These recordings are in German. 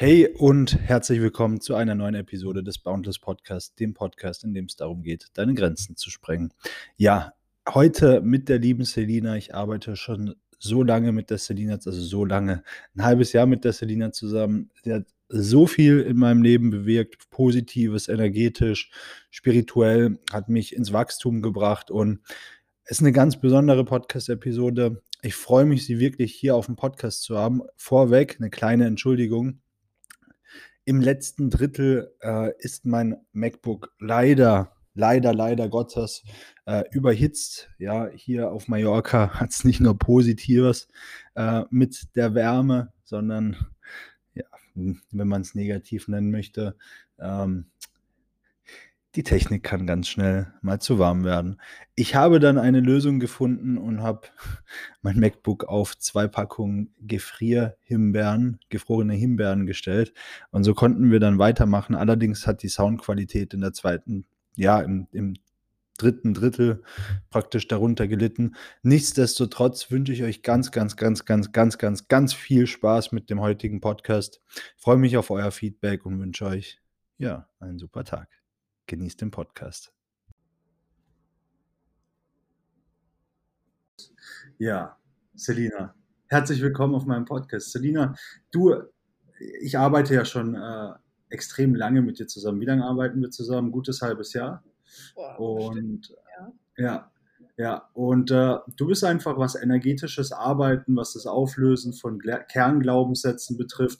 Hey und herzlich willkommen zu einer neuen Episode des Boundless Podcasts, dem Podcast, in dem es darum geht, deine Grenzen zu sprengen. Ja, heute mit der lieben Selina. Ich arbeite schon so lange mit der Selina, also so lange, ein halbes Jahr mit der Selina zusammen. Sie hat so viel in meinem Leben bewirkt, positives, energetisch, spirituell, hat mich ins Wachstum gebracht und ist eine ganz besondere Podcast-Episode. Ich freue mich, Sie wirklich hier auf dem Podcast zu haben. Vorweg eine kleine Entschuldigung im letzten Drittel äh, ist mein MacBook leider, leider, leider Gottes äh, überhitzt. Ja, hier auf Mallorca hat es nicht nur Positives äh, mit der Wärme, sondern ja, wenn man es negativ nennen möchte, ähm, die Technik kann ganz schnell mal zu warm werden. Ich habe dann eine Lösung gefunden und habe mein MacBook auf zwei Packungen Gefrierhimbeeren, gefrorene Himbeeren gestellt. Und so konnten wir dann weitermachen. Allerdings hat die Soundqualität in der zweiten, ja, im, im dritten Drittel praktisch darunter gelitten. Nichtsdestotrotz wünsche ich euch ganz, ganz, ganz, ganz, ganz, ganz, ganz viel Spaß mit dem heutigen Podcast. Ich freue mich auf euer Feedback und wünsche euch ja einen super Tag. Genießt den Podcast. Ja, Selina, herzlich willkommen auf meinem Podcast. Selina, du, ich arbeite ja schon äh, extrem lange mit dir zusammen. Wie lange arbeiten wir zusammen? Gutes halbes Jahr. Boah, und ja. ja. Ja, und äh, du bist einfach, was energetisches Arbeiten, was das Auflösen von Gla Kernglaubenssätzen betrifft,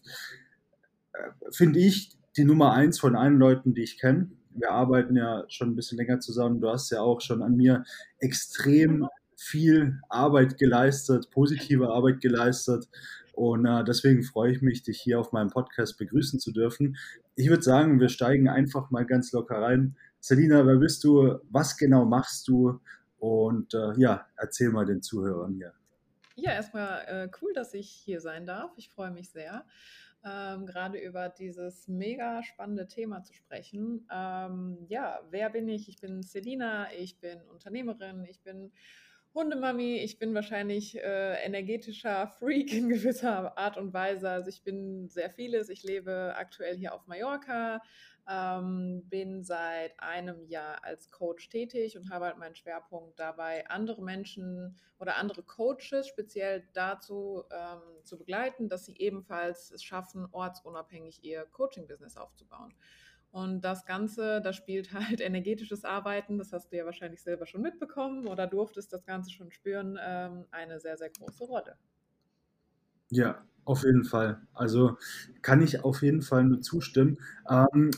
äh, finde ich die Nummer eins von allen Leuten, die ich kenne wir arbeiten ja schon ein bisschen länger zusammen. Du hast ja auch schon an mir extrem viel Arbeit geleistet, positive Arbeit geleistet. Und äh, deswegen freue ich mich, dich hier auf meinem Podcast begrüßen zu dürfen. Ich würde sagen, wir steigen einfach mal ganz locker rein. Selina, wer bist du? Was genau machst du? Und äh, ja, erzähl mal den Zuhörern hier. Ja, erstmal äh, cool, dass ich hier sein darf. Ich freue mich sehr ähm, gerade über dieses mega spannende Thema zu sprechen. Ähm, ja, wer bin ich? Ich bin Selina, ich bin Unternehmerin, ich bin Hundemami, ich bin wahrscheinlich äh, energetischer Freak in gewisser Art und Weise. Also ich bin sehr vieles. Ich lebe aktuell hier auf Mallorca, ähm, bin seit einem Jahr als Coach tätig und habe halt meinen Schwerpunkt dabei, andere Menschen oder andere Coaches speziell dazu ähm, zu begleiten, dass sie ebenfalls es schaffen, ortsunabhängig ihr Coaching-Business aufzubauen. Und das Ganze, da spielt halt energetisches Arbeiten, das hast du ja wahrscheinlich selber schon mitbekommen oder durftest das Ganze schon spüren, ähm, eine sehr, sehr große Rolle. Ja, auf jeden Fall. Also kann ich auf jeden Fall nur zustimmen. Ähm,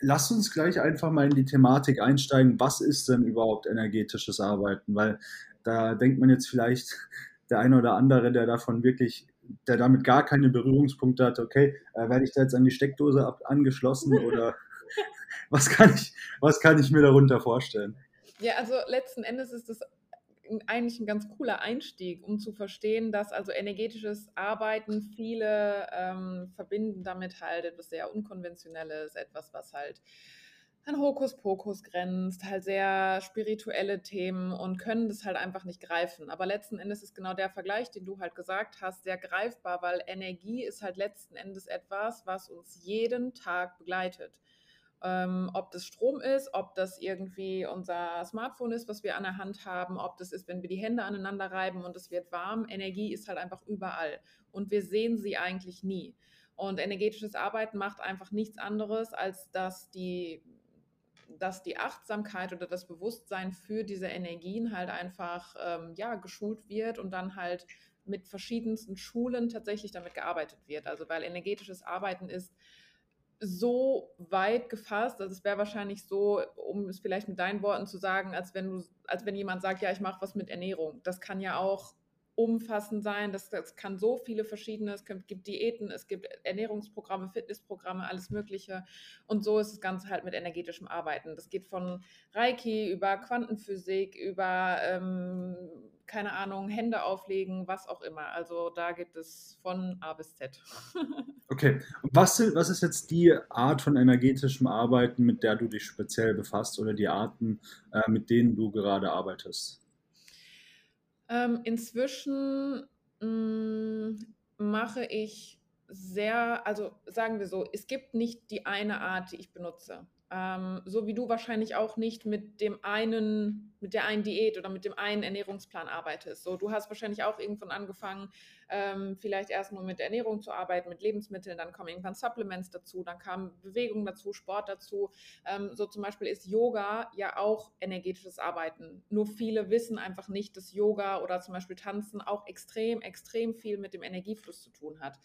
lass uns gleich einfach mal in die Thematik einsteigen. Was ist denn überhaupt energetisches Arbeiten? Weil da denkt man jetzt vielleicht, der eine oder andere, der davon wirklich, der damit gar keine Berührungspunkte hat, okay, äh, werde ich da jetzt an die Steckdose ab, angeschlossen oder was kann ich, was kann ich mir darunter vorstellen? Ja, also letzten Endes ist es eigentlich ein ganz cooler Einstieg, um zu verstehen, dass also energetisches Arbeiten viele ähm, verbinden damit halt etwas sehr Unkonventionelles, etwas, was halt an Hokuspokus grenzt, halt sehr spirituelle Themen und können das halt einfach nicht greifen. Aber letzten Endes ist genau der Vergleich, den du halt gesagt hast, sehr greifbar, weil Energie ist halt letzten Endes etwas, was uns jeden Tag begleitet. Ähm, ob das Strom ist, ob das irgendwie unser Smartphone ist, was wir an der Hand haben, ob das ist, wenn wir die Hände aneinander reiben und es wird warm. Energie ist halt einfach überall und wir sehen sie eigentlich nie. Und energetisches Arbeiten macht einfach nichts anderes, als dass die, dass die Achtsamkeit oder das Bewusstsein für diese Energien halt einfach ähm, ja, geschult wird und dann halt mit verschiedensten Schulen tatsächlich damit gearbeitet wird. Also weil energetisches Arbeiten ist so weit gefasst. Also es wäre wahrscheinlich so, um es vielleicht mit deinen Worten zu sagen, als wenn du, als wenn jemand sagt, ja, ich mache was mit Ernährung. Das kann ja auch umfassend sein. Das, das kann so viele verschiedene, es gibt Diäten, es gibt Ernährungsprogramme, Fitnessprogramme, alles Mögliche. Und so ist das Ganze halt mit energetischem Arbeiten. Das geht von Reiki über Quantenphysik, über ähm, keine Ahnung, Hände auflegen, was auch immer. Also da gibt es von A bis Z. okay, was, was ist jetzt die Art von energetischem Arbeiten, mit der du dich speziell befasst oder die Arten, äh, mit denen du gerade arbeitest? Ähm, inzwischen mh, mm, mache ich sehr, also sagen wir so, es gibt nicht die eine Art, die ich benutze. Ähm, so wie du wahrscheinlich auch nicht mit dem einen, mit der einen Diät oder mit dem einen Ernährungsplan arbeitest. So, du hast wahrscheinlich auch irgendwann angefangen, ähm, vielleicht erst nur mit Ernährung zu arbeiten, mit Lebensmitteln, dann kommen irgendwann Supplements dazu, dann kam Bewegung dazu, Sport dazu. Ähm, so zum Beispiel ist Yoga ja auch energetisches Arbeiten. Nur viele wissen einfach nicht, dass Yoga oder zum Beispiel Tanzen auch extrem, extrem viel mit dem Energiefluss zu tun hat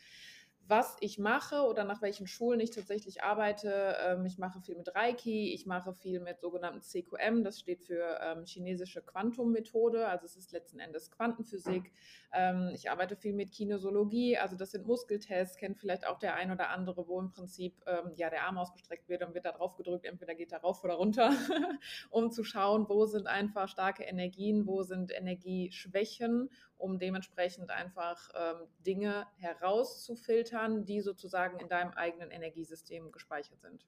was ich mache oder nach welchen Schulen ich tatsächlich arbeite. Ähm, ich mache viel mit Reiki, ich mache viel mit sogenannten CQM, das steht für ähm, chinesische Quantummethode, also es ist letzten Endes Quantenphysik. Ähm, ich arbeite viel mit Kinesiologie, also das sind Muskeltests, kennt vielleicht auch der ein oder andere, wo im Prinzip ja der Arm ausgestreckt wird und wird da drauf gedrückt, entweder geht er rauf oder runter, um zu schauen, wo sind einfach starke Energien, wo sind Energieschwächen um dementsprechend einfach ähm, Dinge herauszufiltern, die sozusagen in deinem eigenen Energiesystem gespeichert sind.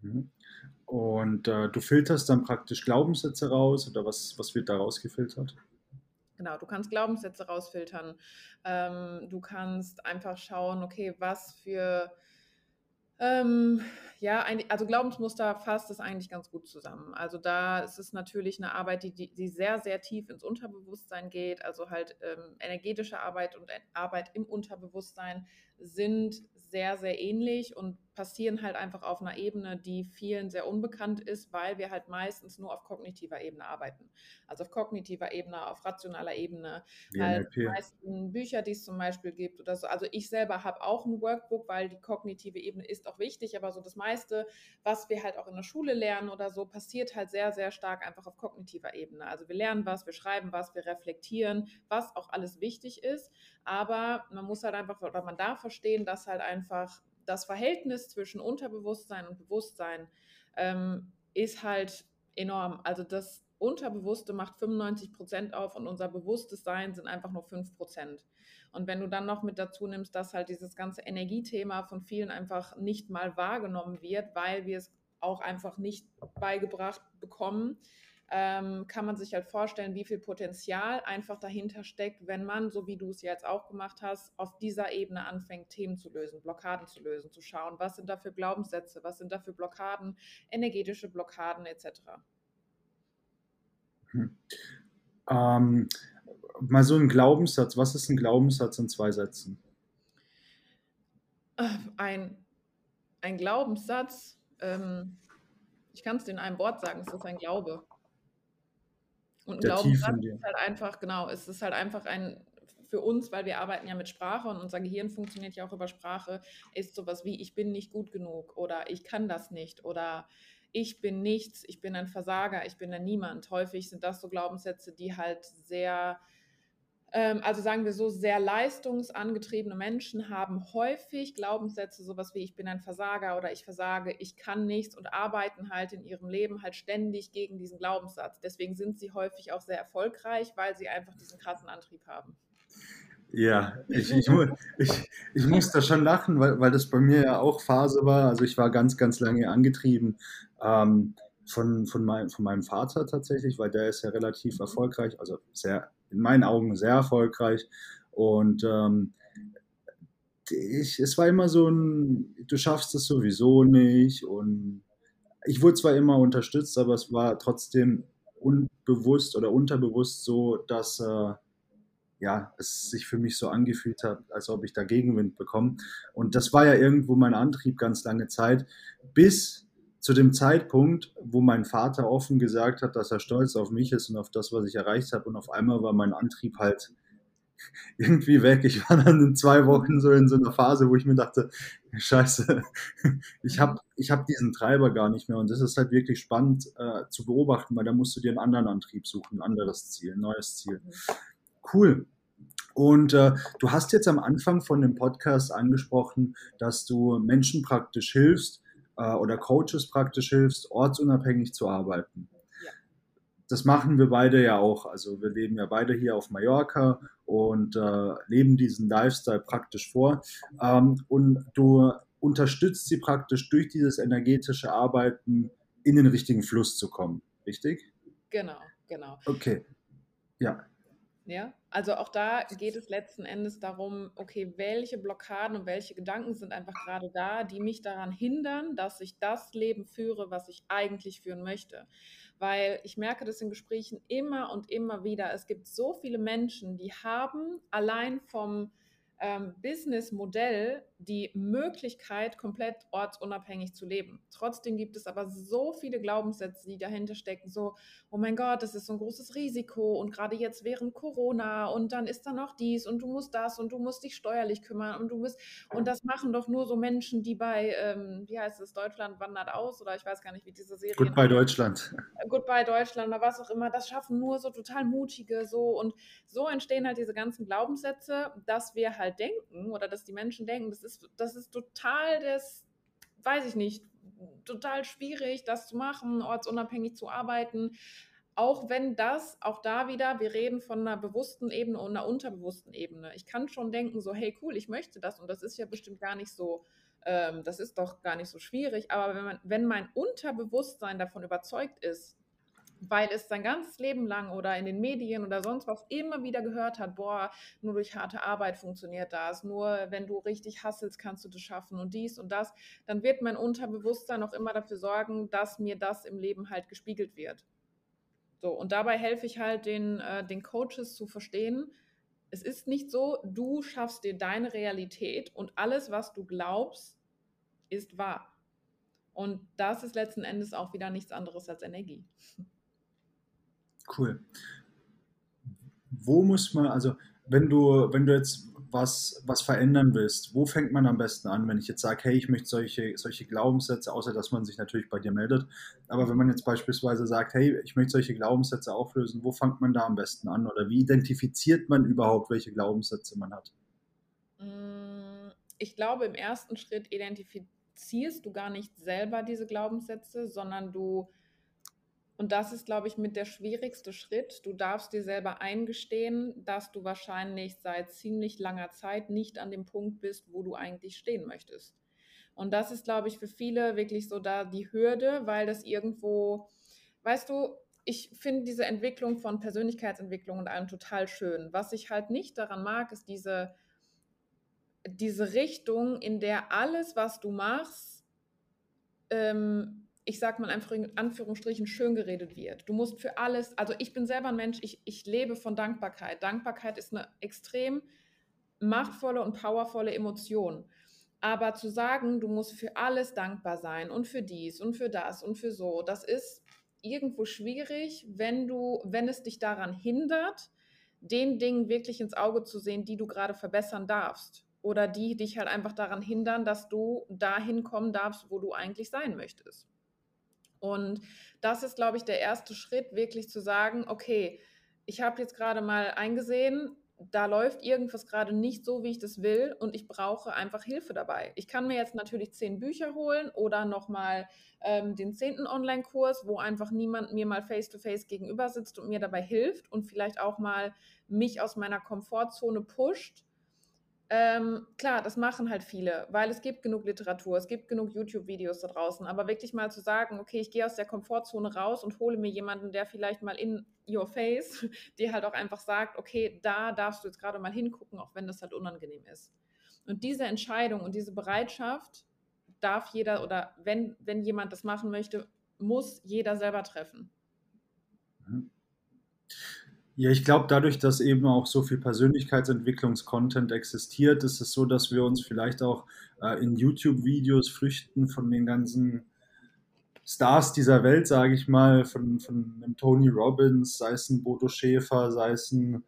Mhm. Und äh, du filterst dann praktisch Glaubenssätze raus oder was, was wird da rausgefiltert? Genau, du kannst Glaubenssätze rausfiltern. Ähm, du kannst einfach schauen, okay, was für ähm, ja, ein, also Glaubensmuster fasst es eigentlich ganz gut zusammen. Also da ist es natürlich eine Arbeit, die, die, die sehr, sehr tief ins Unterbewusstsein geht. Also halt ähm, energetische Arbeit und Arbeit im Unterbewusstsein sind sehr, sehr ähnlich und passieren halt einfach auf einer Ebene, die vielen sehr unbekannt ist, weil wir halt meistens nur auf kognitiver Ebene arbeiten. Also auf kognitiver Ebene, auf rationaler Ebene. Wie halt die meisten Bücher, die es zum Beispiel gibt oder so. Also ich selber habe auch ein Workbook, weil die kognitive Ebene ist auch wichtig, aber so das meiste, was wir halt auch in der Schule lernen oder so, passiert halt sehr, sehr stark einfach auf kognitiver Ebene. Also wir lernen was, wir schreiben was, wir reflektieren, was auch alles wichtig ist. Aber man muss halt einfach, oder man darf verstehen, dass halt einfach das Verhältnis zwischen Unterbewusstsein und Bewusstsein ähm, ist halt enorm. Also das Unterbewusste macht 95 Prozent auf und unser bewusstes Sein sind einfach nur 5 Prozent. Und wenn du dann noch mit dazu nimmst, dass halt dieses ganze Energiethema von vielen einfach nicht mal wahrgenommen wird, weil wir es auch einfach nicht beigebracht bekommen, ähm, kann man sich halt vorstellen, wie viel Potenzial einfach dahinter steckt, wenn man, so wie du es jetzt auch gemacht hast, auf dieser Ebene anfängt, Themen zu lösen, Blockaden zu lösen, zu schauen, was sind da für Glaubenssätze, was sind da für Blockaden, energetische Blockaden etc. Hm. Ähm, mal so ein Glaubenssatz. Was ist ein Glaubenssatz in zwei Sätzen? Äh, ein, ein Glaubenssatz, ähm, ich kann es dir in einem Wort sagen, es ist ein Glaube. Und ein Glaubenssatz ist halt einfach, genau, es ist halt einfach ein, für uns, weil wir arbeiten ja mit Sprache und unser Gehirn funktioniert ja auch über Sprache, ist sowas wie, ich bin nicht gut genug oder ich kann das nicht oder ich bin nichts, ich bin ein Versager, ich bin ein Niemand. Häufig sind das so Glaubenssätze, die halt sehr also sagen wir so, sehr leistungsangetriebene Menschen haben häufig Glaubenssätze, sowas wie ich bin ein Versager oder ich versage, ich kann nichts und arbeiten halt in ihrem Leben halt ständig gegen diesen Glaubenssatz. Deswegen sind sie häufig auch sehr erfolgreich, weil sie einfach diesen krassen Antrieb haben. Ja, ich, ich, ich, ich muss da schon lachen, weil, weil das bei mir ja auch Phase war. Also ich war ganz, ganz lange angetrieben. Ähm, von, von, mein, von meinem Vater tatsächlich, weil der ist ja relativ erfolgreich, also sehr, in meinen Augen sehr erfolgreich. Und ähm, ich, es war immer so ein, du schaffst es sowieso nicht. Und ich wurde zwar immer unterstützt, aber es war trotzdem unbewusst oder unterbewusst so, dass äh, ja, es sich für mich so angefühlt hat, als ob ich da Gegenwind bekomme. Und das war ja irgendwo mein Antrieb ganz lange Zeit, bis zu dem Zeitpunkt, wo mein Vater offen gesagt hat, dass er stolz auf mich ist und auf das, was ich erreicht habe. Und auf einmal war mein Antrieb halt irgendwie weg. Ich war dann in zwei Wochen so in so einer Phase, wo ich mir dachte, scheiße, ich habe ich hab diesen Treiber gar nicht mehr. Und das ist halt wirklich spannend äh, zu beobachten, weil da musst du dir einen anderen Antrieb suchen, ein anderes Ziel, ein neues Ziel. Cool. Und äh, du hast jetzt am Anfang von dem Podcast angesprochen, dass du Menschen praktisch hilfst, äh, oder Coaches praktisch hilfst, ortsunabhängig zu arbeiten. Ja. Das machen wir beide ja auch. Also wir leben ja beide hier auf Mallorca und äh, leben diesen Lifestyle praktisch vor. Ähm, und du unterstützt sie praktisch durch dieses energetische Arbeiten in den richtigen Fluss zu kommen. Richtig? Genau, genau. Okay. Ja. Ja, also auch da geht es letzten Endes darum, okay, welche Blockaden und welche Gedanken sind einfach gerade da, die mich daran hindern, dass ich das Leben führe, was ich eigentlich führen möchte. Weil ich merke das in Gesprächen immer und immer wieder. Es gibt so viele Menschen, die haben allein vom ähm, Businessmodell die Möglichkeit, komplett ortsunabhängig zu leben. Trotzdem gibt es aber so viele Glaubenssätze, die dahinter stecken. So, oh mein Gott, das ist so ein großes Risiko und gerade jetzt während Corona und dann ist da noch dies und du musst das und du musst dich steuerlich kümmern und du musst, und das machen doch nur so Menschen, die bei, ähm, wie heißt es, Deutschland wandert aus oder ich weiß gar nicht, wie diese Serie. Goodbye Deutschland. Goodbye Deutschland oder was auch immer. Das schaffen nur so total mutige so und so entstehen halt diese ganzen Glaubenssätze, dass wir halt denken oder dass die Menschen denken, das ist, das ist total das, weiß ich nicht, total schwierig, das zu machen, ortsunabhängig zu arbeiten. Auch wenn das, auch da wieder, wir reden von einer bewussten Ebene und einer unterbewussten Ebene. Ich kann schon denken, so, hey, cool, ich möchte das und das ist ja bestimmt gar nicht so, ähm, das ist doch gar nicht so schwierig. Aber wenn, man, wenn mein Unterbewusstsein davon überzeugt ist, weil es sein ganzes Leben lang oder in den Medien oder sonst was immer wieder gehört hat, boah, nur durch harte Arbeit funktioniert das, nur wenn du richtig hasselst, kannst du das schaffen und dies und das, dann wird mein Unterbewusstsein auch immer dafür sorgen, dass mir das im Leben halt gespiegelt wird. So, und dabei helfe ich halt den, äh, den Coaches zu verstehen, es ist nicht so, du schaffst dir deine Realität und alles, was du glaubst, ist wahr. Und das ist letzten Endes auch wieder nichts anderes als Energie. Cool. Wo muss man, also wenn du, wenn du jetzt was, was verändern willst, wo fängt man am besten an, wenn ich jetzt sage, hey, ich möchte solche, solche Glaubenssätze, außer dass man sich natürlich bei dir meldet, aber wenn man jetzt beispielsweise sagt, hey, ich möchte solche Glaubenssätze auflösen, wo fängt man da am besten an oder wie identifiziert man überhaupt, welche Glaubenssätze man hat? Mm, ich glaube, im ersten Schritt identifizierst du gar nicht selber diese Glaubenssätze, sondern du und das ist, glaube ich, mit der schwierigste Schritt. Du darfst dir selber eingestehen, dass du wahrscheinlich seit ziemlich langer Zeit nicht an dem Punkt bist, wo du eigentlich stehen möchtest. Und das ist, glaube ich, für viele wirklich so da die Hürde, weil das irgendwo, weißt du, ich finde diese Entwicklung von Persönlichkeitsentwicklung und allem total schön. Was ich halt nicht daran mag, ist diese, diese Richtung, in der alles, was du machst, ähm, ich sag mal in Anführungsstrichen, schön geredet wird. Du musst für alles, also ich bin selber ein Mensch, ich, ich lebe von Dankbarkeit. Dankbarkeit ist eine extrem machtvolle und powervolle Emotion. Aber zu sagen, du musst für alles dankbar sein und für dies und für das und für so, das ist irgendwo schwierig, wenn du, wenn es dich daran hindert, den Dingen wirklich ins Auge zu sehen, die du gerade verbessern darfst. Oder die dich halt einfach daran hindern, dass du dahin kommen darfst, wo du eigentlich sein möchtest. Und das ist, glaube ich, der erste Schritt, wirklich zu sagen, okay, ich habe jetzt gerade mal eingesehen, da läuft irgendwas gerade nicht so, wie ich das will und ich brauche einfach Hilfe dabei. Ich kann mir jetzt natürlich zehn Bücher holen oder nochmal ähm, den zehnten Online-Kurs, wo einfach niemand mir mal face-to-face -face gegenüber sitzt und mir dabei hilft und vielleicht auch mal mich aus meiner Komfortzone pusht ähm, klar, das machen halt viele, weil es gibt genug Literatur, es gibt genug YouTube-Videos da draußen, aber wirklich mal zu sagen, okay, ich gehe aus der Komfortzone raus und hole mir jemanden, der vielleicht mal in your face, dir halt auch einfach sagt, okay, da darfst du jetzt gerade mal hingucken, auch wenn das halt unangenehm ist. Und diese Entscheidung und diese Bereitschaft darf jeder oder wenn, wenn jemand das machen möchte, muss jeder selber treffen. Mhm. Ja, ich glaube, dadurch, dass eben auch so viel Persönlichkeitsentwicklungskontent existiert, ist es so, dass wir uns vielleicht auch äh, in YouTube-Videos flüchten von den ganzen Stars dieser Welt, sage ich mal, von, von einem Tony Robbins, sei es ein Bodo Schäfer, sei es ein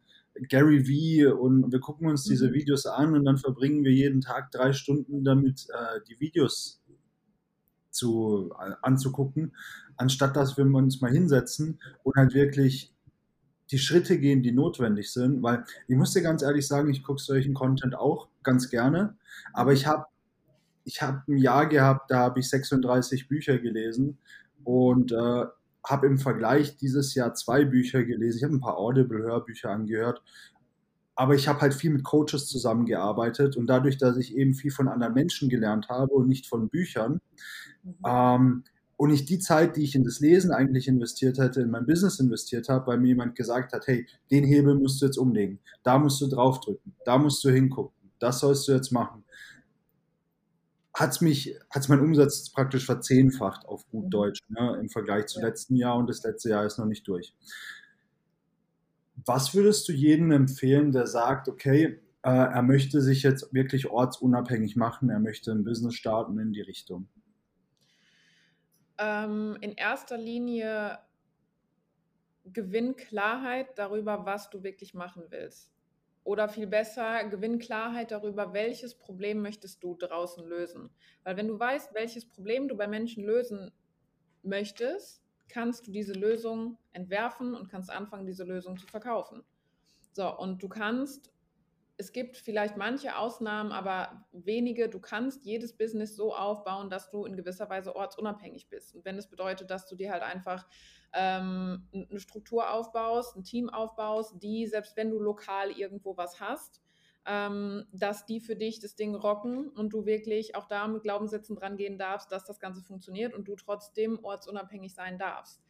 Gary Vee und wir gucken uns diese mhm. Videos an und dann verbringen wir jeden Tag drei Stunden damit, äh, die Videos zu, äh, anzugucken, anstatt dass wir uns mal hinsetzen und halt wirklich die Schritte gehen, die notwendig sind, weil ich muss dir ganz ehrlich sagen, ich gucke solchen Content auch ganz gerne, aber ich habe ich hab ein Jahr gehabt, da habe ich 36 Bücher gelesen und äh, habe im Vergleich dieses Jahr zwei Bücher gelesen. Ich habe ein paar Audible-Hörbücher angehört, aber ich habe halt viel mit Coaches zusammengearbeitet und dadurch, dass ich eben viel von anderen Menschen gelernt habe und nicht von Büchern, mhm. ähm, und ich die Zeit, die ich in das Lesen eigentlich investiert hätte, in mein Business investiert habe, weil mir jemand gesagt hat, hey, den Hebel musst du jetzt umlegen, da musst du draufdrücken, da musst du hingucken, das sollst du jetzt machen, hat es mich, hat's mein Umsatz praktisch verzehnfacht auf gut mhm. Deutsch ne, im Vergleich zu ja. letzten Jahr und das letzte Jahr ist noch nicht durch. Was würdest du jedem empfehlen, der sagt, okay, äh, er möchte sich jetzt wirklich ortsunabhängig machen, er möchte ein Business starten in die Richtung? Ähm, in erster Linie gewinn Klarheit darüber, was du wirklich machen willst. Oder viel besser, gewinn Klarheit darüber, welches Problem möchtest du draußen lösen. Weil wenn du weißt, welches Problem du bei Menschen lösen möchtest, kannst du diese Lösung entwerfen und kannst anfangen, diese Lösung zu verkaufen. So, und du kannst es gibt vielleicht manche Ausnahmen, aber wenige. Du kannst jedes Business so aufbauen, dass du in gewisser Weise ortsunabhängig bist. Und wenn das bedeutet, dass du dir halt einfach ähm, eine Struktur aufbaust, ein Team aufbaust, die, selbst wenn du lokal irgendwo was hast, ähm, dass die für dich das Ding rocken und du wirklich auch da mit Glaubenssätzen dran gehen darfst, dass das Ganze funktioniert und du trotzdem ortsunabhängig sein darfst.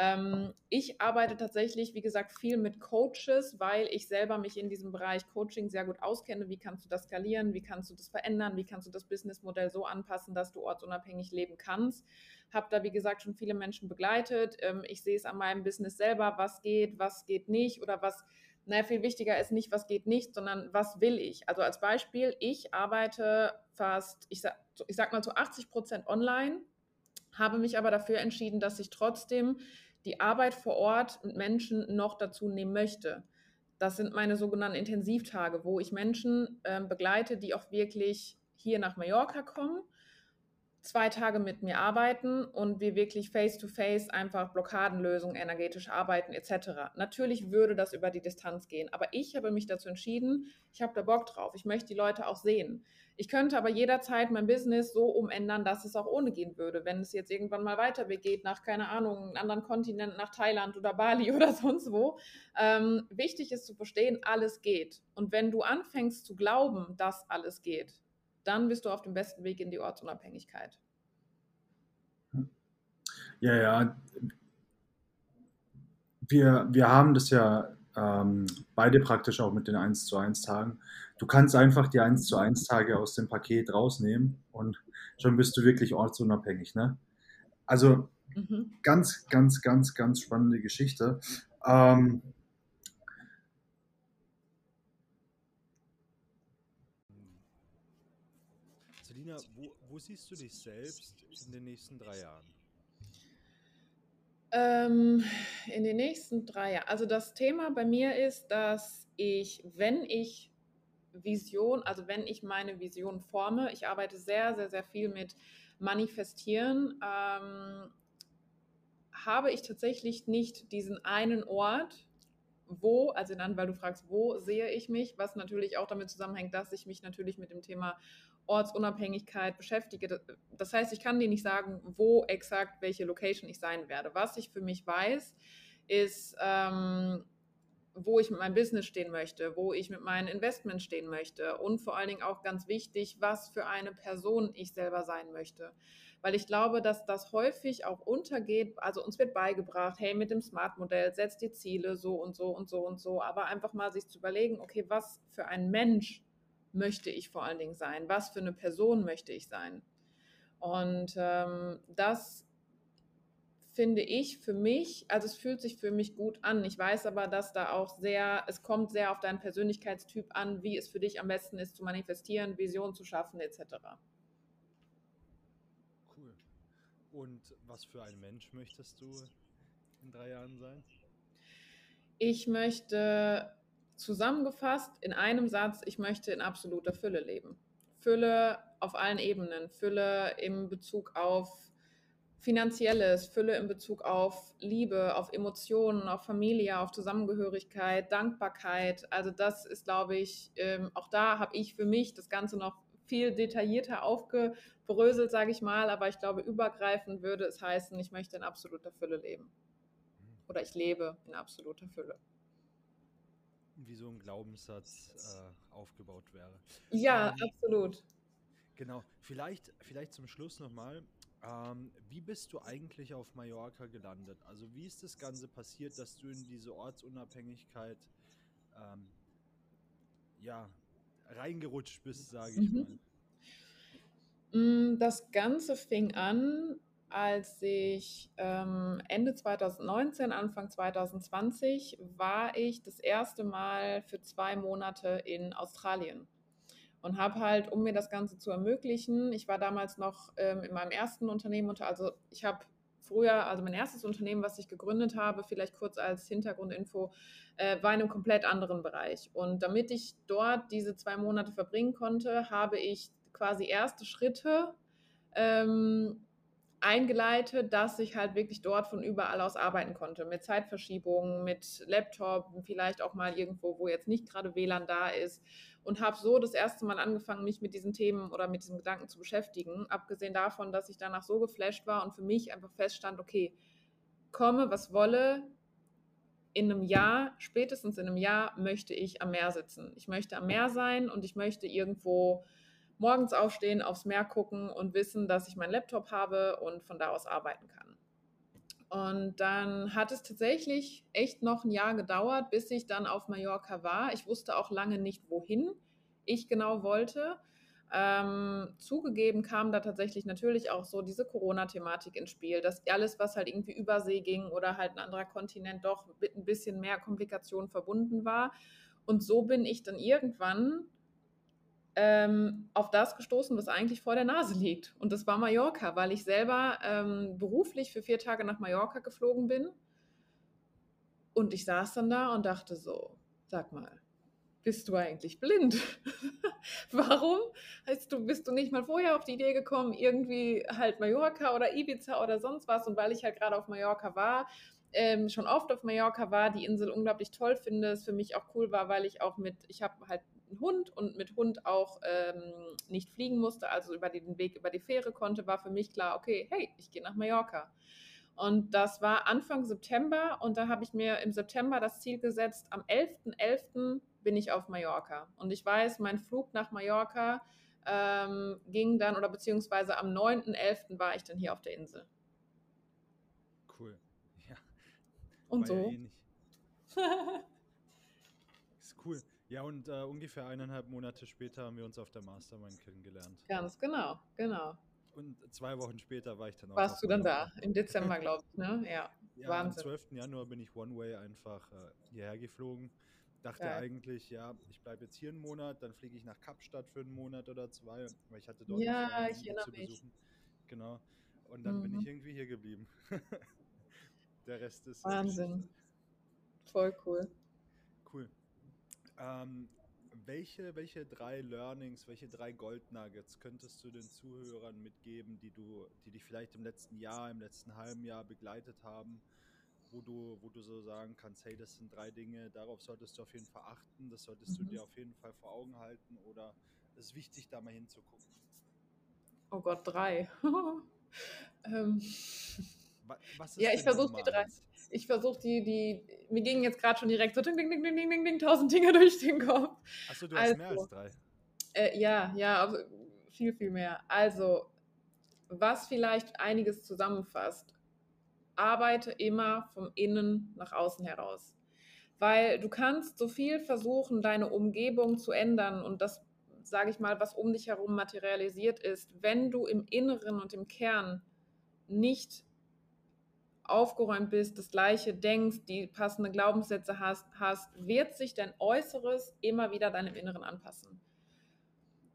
Ähm, ich arbeite tatsächlich, wie gesagt, viel mit Coaches, weil ich selber mich in diesem Bereich Coaching sehr gut auskenne. Wie kannst du das skalieren? Wie kannst du das verändern? Wie kannst du das Businessmodell so anpassen, dass du ortsunabhängig leben kannst? Habe da, wie gesagt, schon viele Menschen begleitet. Ähm, ich sehe es an meinem Business selber, was geht, was geht nicht oder was, naja, viel wichtiger ist nicht, was geht nicht, sondern was will ich? Also als Beispiel, ich arbeite fast, ich sag, ich sag mal zu 80 Prozent online, habe mich aber dafür entschieden, dass ich trotzdem die Arbeit vor Ort mit Menschen noch dazu nehmen möchte. Das sind meine sogenannten Intensivtage, wo ich Menschen äh, begleite, die auch wirklich hier nach Mallorca kommen, zwei Tage mit mir arbeiten und wir wirklich face-to-face -face einfach Blockadenlösungen energetisch arbeiten etc. Natürlich würde das über die Distanz gehen, aber ich habe mich dazu entschieden, ich habe da Bock drauf, ich möchte die Leute auch sehen. Ich könnte aber jederzeit mein Business so umändern, dass es auch ohne gehen würde. Wenn es jetzt irgendwann mal weiter geht, nach, keine Ahnung, einem anderen Kontinent, nach Thailand oder Bali oder sonst wo. Ähm, wichtig ist zu verstehen, alles geht. Und wenn du anfängst zu glauben, dass alles geht, dann bist du auf dem besten Weg in die Ortsunabhängigkeit. Ja, ja. Wir, wir haben das ja ähm, beide praktisch auch mit den 1 zu 1 Tagen. Du kannst einfach die 1 zu 1 Tage aus dem Paket rausnehmen und schon bist du wirklich ortsunabhängig. Ne? Also mhm. ganz, ganz, ganz, ganz spannende Geschichte. Ähm, Wo, wo, siehst du dich selbst in den nächsten drei Jahren? Ähm, in den nächsten drei Jahren. Also das Thema bei mir ist, dass ich, wenn ich Vision, also wenn ich meine Vision forme, ich arbeite sehr, sehr, sehr viel mit Manifestieren, ähm, habe ich tatsächlich nicht diesen einen Ort, wo, also dann, weil du fragst, wo sehe ich mich, was natürlich auch damit zusammenhängt, dass ich mich natürlich mit dem Thema Ortsunabhängigkeit beschäftige. Das heißt, ich kann dir nicht sagen, wo exakt welche Location ich sein werde. Was ich für mich weiß, ist, ähm, wo ich mit meinem Business stehen möchte, wo ich mit meinen Investments stehen möchte und vor allen Dingen auch ganz wichtig, was für eine Person ich selber sein möchte. Weil ich glaube, dass das häufig auch untergeht. Also uns wird beigebracht, hey, mit dem Smart-Modell setzt die Ziele so und so und so und so. Aber einfach mal sich zu überlegen, okay, was für ein Mensch möchte ich vor allen Dingen sein? Was für eine Person möchte ich sein? Und ähm, das finde ich für mich, also es fühlt sich für mich gut an. Ich weiß aber, dass da auch sehr, es kommt sehr auf deinen Persönlichkeitstyp an, wie es für dich am besten ist zu manifestieren, Vision zu schaffen etc. Cool. Und was für ein Mensch möchtest du in drei Jahren sein? Ich möchte zusammengefasst in einem Satz, ich möchte in absoluter Fülle leben. Fülle auf allen Ebenen, Fülle im Bezug auf Finanzielles, Fülle in Bezug auf Liebe, auf Emotionen, auf Familie, auf Zusammengehörigkeit, Dankbarkeit. Also das ist, glaube ich, ähm, auch da habe ich für mich das Ganze noch viel detaillierter aufgebröselt, sage ich mal. Aber ich glaube, übergreifend würde es heißen, ich möchte in absoluter Fülle leben. Oder ich lebe in absoluter Fülle. Wie so ein Glaubenssatz äh, aufgebaut wäre. Ja, ähm, absolut. Genau. Vielleicht, vielleicht zum Schluss nochmal Ähm, wie bist du eigentlich auf Mallorca gelandet? Also wie ist das Ganze passiert, dass du in diese Ortsunabhängigkeit ähm, ja, reingerutscht bist, sage ich Mhm. mal? Mm, Das Ganze fing an, als ich ähm, Ende 2019, Anfang 2020 war ich das erste Mal für zwei Monate in Australien und habe halt, um mir das Ganze zu ermöglichen, ich war damals noch ähm, in meinem ersten Unternehmen unter, also ich habe früher, also mein erstes Unternehmen, was ich gegründet habe, vielleicht kurz als Hintergrundinfo, äh, war in einem komplett anderen Bereich. Und damit ich dort diese zwei Monate verbringen konnte, habe ich quasi erste Schritte ähm, eingeleitet, dass ich halt wirklich dort von überall aus arbeiten konnte. Mit Zeitverschiebungen, mit Laptop, vielleicht auch mal irgendwo, wo jetzt nicht gerade WLAN da ist. Und habe so das erste Mal angefangen, mich mit diesen Themen oder mit diesen Gedanken zu beschäftigen. Abgesehen davon, dass ich danach so geflasht war und für mich einfach feststand, okay, komme, was wolle, in einem Jahr, spätestens in einem Jahr, möchte ich am Meer sitzen. Ich möchte am Meer sein und ich möchte irgendwo morgens aufstehen, aufs Meer gucken und wissen, dass ich meinen Laptop habe und von da aus arbeiten kann. Und dann hat es tatsächlich echt noch ein Jahr gedauert, bis ich dann auf Mallorca war. Ich wusste auch lange nicht, wohin ich genau wollte. Ähm, zugegeben kam da tatsächlich natürlich auch so diese Corona-Thematik ins Spiel, dass alles, was halt irgendwie übersee ging oder halt ein anderer Kontinent doch mit ein bisschen mehr Komplikationen verbunden war. Und so bin ich dann irgendwann ähm, auf das gestoßen, was eigentlich vor der Nase liegt. Und das war Mallorca, weil ich selber ähm, beruflich für vier Tage nach Mallorca geflogen bin. Und ich saß dann da und dachte so, sag mal, bist du eigentlich blind? Warum heißt du, bist du nicht mal vorher auf die Idee gekommen, irgendwie halt Mallorca oder Ibiza oder sonst was? Und weil ich halt gerade auf Mallorca war, ähm, schon oft auf Mallorca war, die Insel unglaublich toll finde, es für mich auch cool war, weil ich auch mit, ich habe halt einen Hund und mit Hund auch ähm, nicht fliegen musste, also über den Weg über die Fähre konnte, war für mich klar, okay, hey, ich gehe nach Mallorca. Und das war Anfang September und da habe ich mir im September das Ziel gesetzt, am 11.11. .11. bin ich auf Mallorca. Und ich weiß, mein Flug nach Mallorca ähm, ging dann, oder beziehungsweise am 9.11. war ich dann hier auf der Insel. Cool. Ja, Und war ja so. Ist cool. Ja, und äh, ungefähr eineinhalb Monate später haben wir uns auf der Mastermind kennengelernt. Ganz genau, genau. Und zwei Wochen später war ich dann auch Warst du dann da? Im Dezember, glaube ich, ne? Ja, Ja, am Wahnsinn. 12. Januar bin ich One Way einfach äh, hierher geflogen. Dachte Geil. eigentlich, ja, ich bleibe jetzt hier einen Monat, dann fliege ich nach Kapstadt für einen Monat oder zwei, weil ich hatte dort Ja, Freundin, ich erinnere zu mich. besuchen. Genau. Und dann bin ich Mhm. irgendwie hier geblieben. Der Rest ist äh, Wahnsinn. Voll. Cool. Ähm, welche, welche drei Learnings, welche drei Goldnuggets könntest du den Zuhörern mitgeben, die du, die dich vielleicht im letzten Jahr, im letzten halben Jahr begleitet haben, wo du, wo du so sagen kannst, hey, das sind drei Dinge, darauf solltest du auf jeden Fall achten, das solltest du Mhm. dir auf jeden Fall vor Augen halten oder es ist wichtig, da mal hinzugucken. Oh Gott, drei. ähm, Wa- Was ja, ich versuche die drei. eins? Ich versuche die, die. Mir gingen jetzt gerade schon direkt so ding, ding, ding, ding, ding, ding, ding, tausend Dinge durch den Kopf. Achso, du hast mehr Also, als drei. äh, ja, ja, also viel, viel mehr. Also, was vielleicht einiges zusammenfasst, arbeite immer vom Innen nach außen heraus. Weil du kannst so viel versuchen, deine Umgebung zu ändern und das, sage ich mal, was um dich herum materialisiert ist, wenn du im Inneren und im Kern nicht aufgeräumt bist, das gleiche denkst, die passenden Glaubenssätze hast, hast, wird sich dein Äußeres immer wieder deinem Inneren anpassen.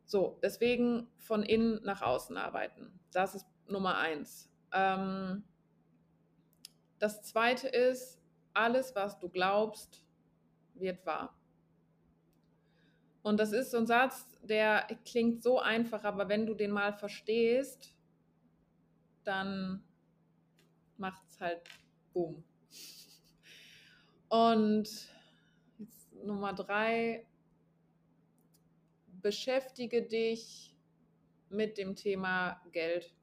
So, deswegen von innen nach außen arbeiten. Das ist Nummer eins. Ähm, das zweite ist, alles, was du glaubst, wird wahr. Und das ist so ein Satz, der klingt so einfach, aber wenn du den mal verstehst, dann macht halt Boom. Und jetzt Nummer drei, beschäftige dich mit dem Thema Geld.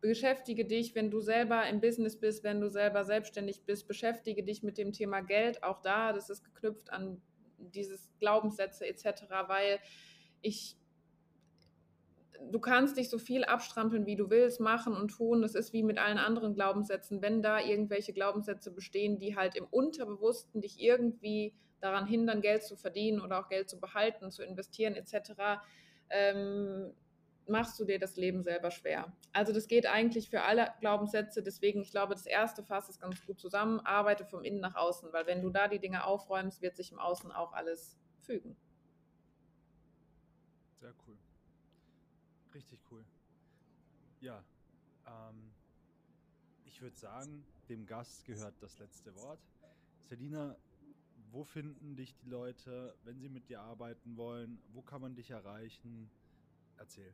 Beschäftige dich, wenn du selber im Business bist, wenn du selber selbstständig bist, beschäftige dich mit dem Thema Geld. Auch da, das ist geknüpft an dieses Glaubenssätze etc., weil ich du kannst dich so viel abstrampeln, wie du willst, machen und tun. Das ist wie mit allen anderen Glaubenssätzen. Wenn da irgendwelche Glaubenssätze bestehen, die halt im Unterbewussten dich irgendwie daran hindern, Geld zu verdienen oder auch Geld zu behalten, zu investieren etc., ähm, machst du dir das Leben selber schwer. Also das geht eigentlich für alle Glaubenssätze. Deswegen, ich glaube, das erste fasst es ganz gut zusammen. Arbeite vom Innen nach außen, weil wenn du da die Dinge aufräumst, wird sich im Außen auch alles fügen. Sehr cool. Richtig cool. Ja, ähm, ich würde sagen, dem Gast gehört das letzte Wort. Selina, wo finden dich die Leute, wenn sie mit dir arbeiten wollen? Wo kann man dich erreichen? Erzähl.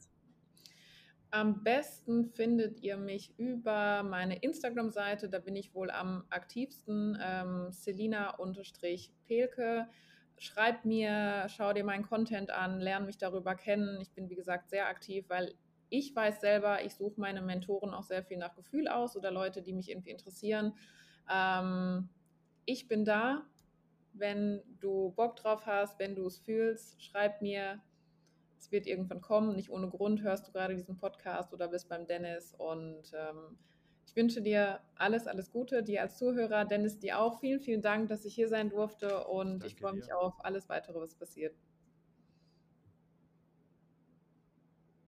Am besten findet ihr mich über meine Instagram-Seite, da bin ich wohl am aktivsten, ähm, Selina-Pelke. Schreib mir, schau dir meinen Content an, lerne mich darüber kennen. Ich bin, wie gesagt, sehr aktiv, weil ich weiß selber, ich suche meine Mentoren auch sehr viel nach Gefühl aus oder Leute, die mich irgendwie interessieren. Ähm, ich bin da, wenn du Bock drauf hast, wenn du es fühlst, schreib mir, es wird irgendwann kommen. Nicht ohne Grund hörst du gerade diesen Podcast oder bist beim Dennis. Und ähm, ich wünsche dir alles, alles Gute, dir als Zuhörer. Dennis, dir auch vielen, vielen Dank, dass ich hier sein durfte. Und Danke ich freue mich dir. auf alles weitere, was passiert.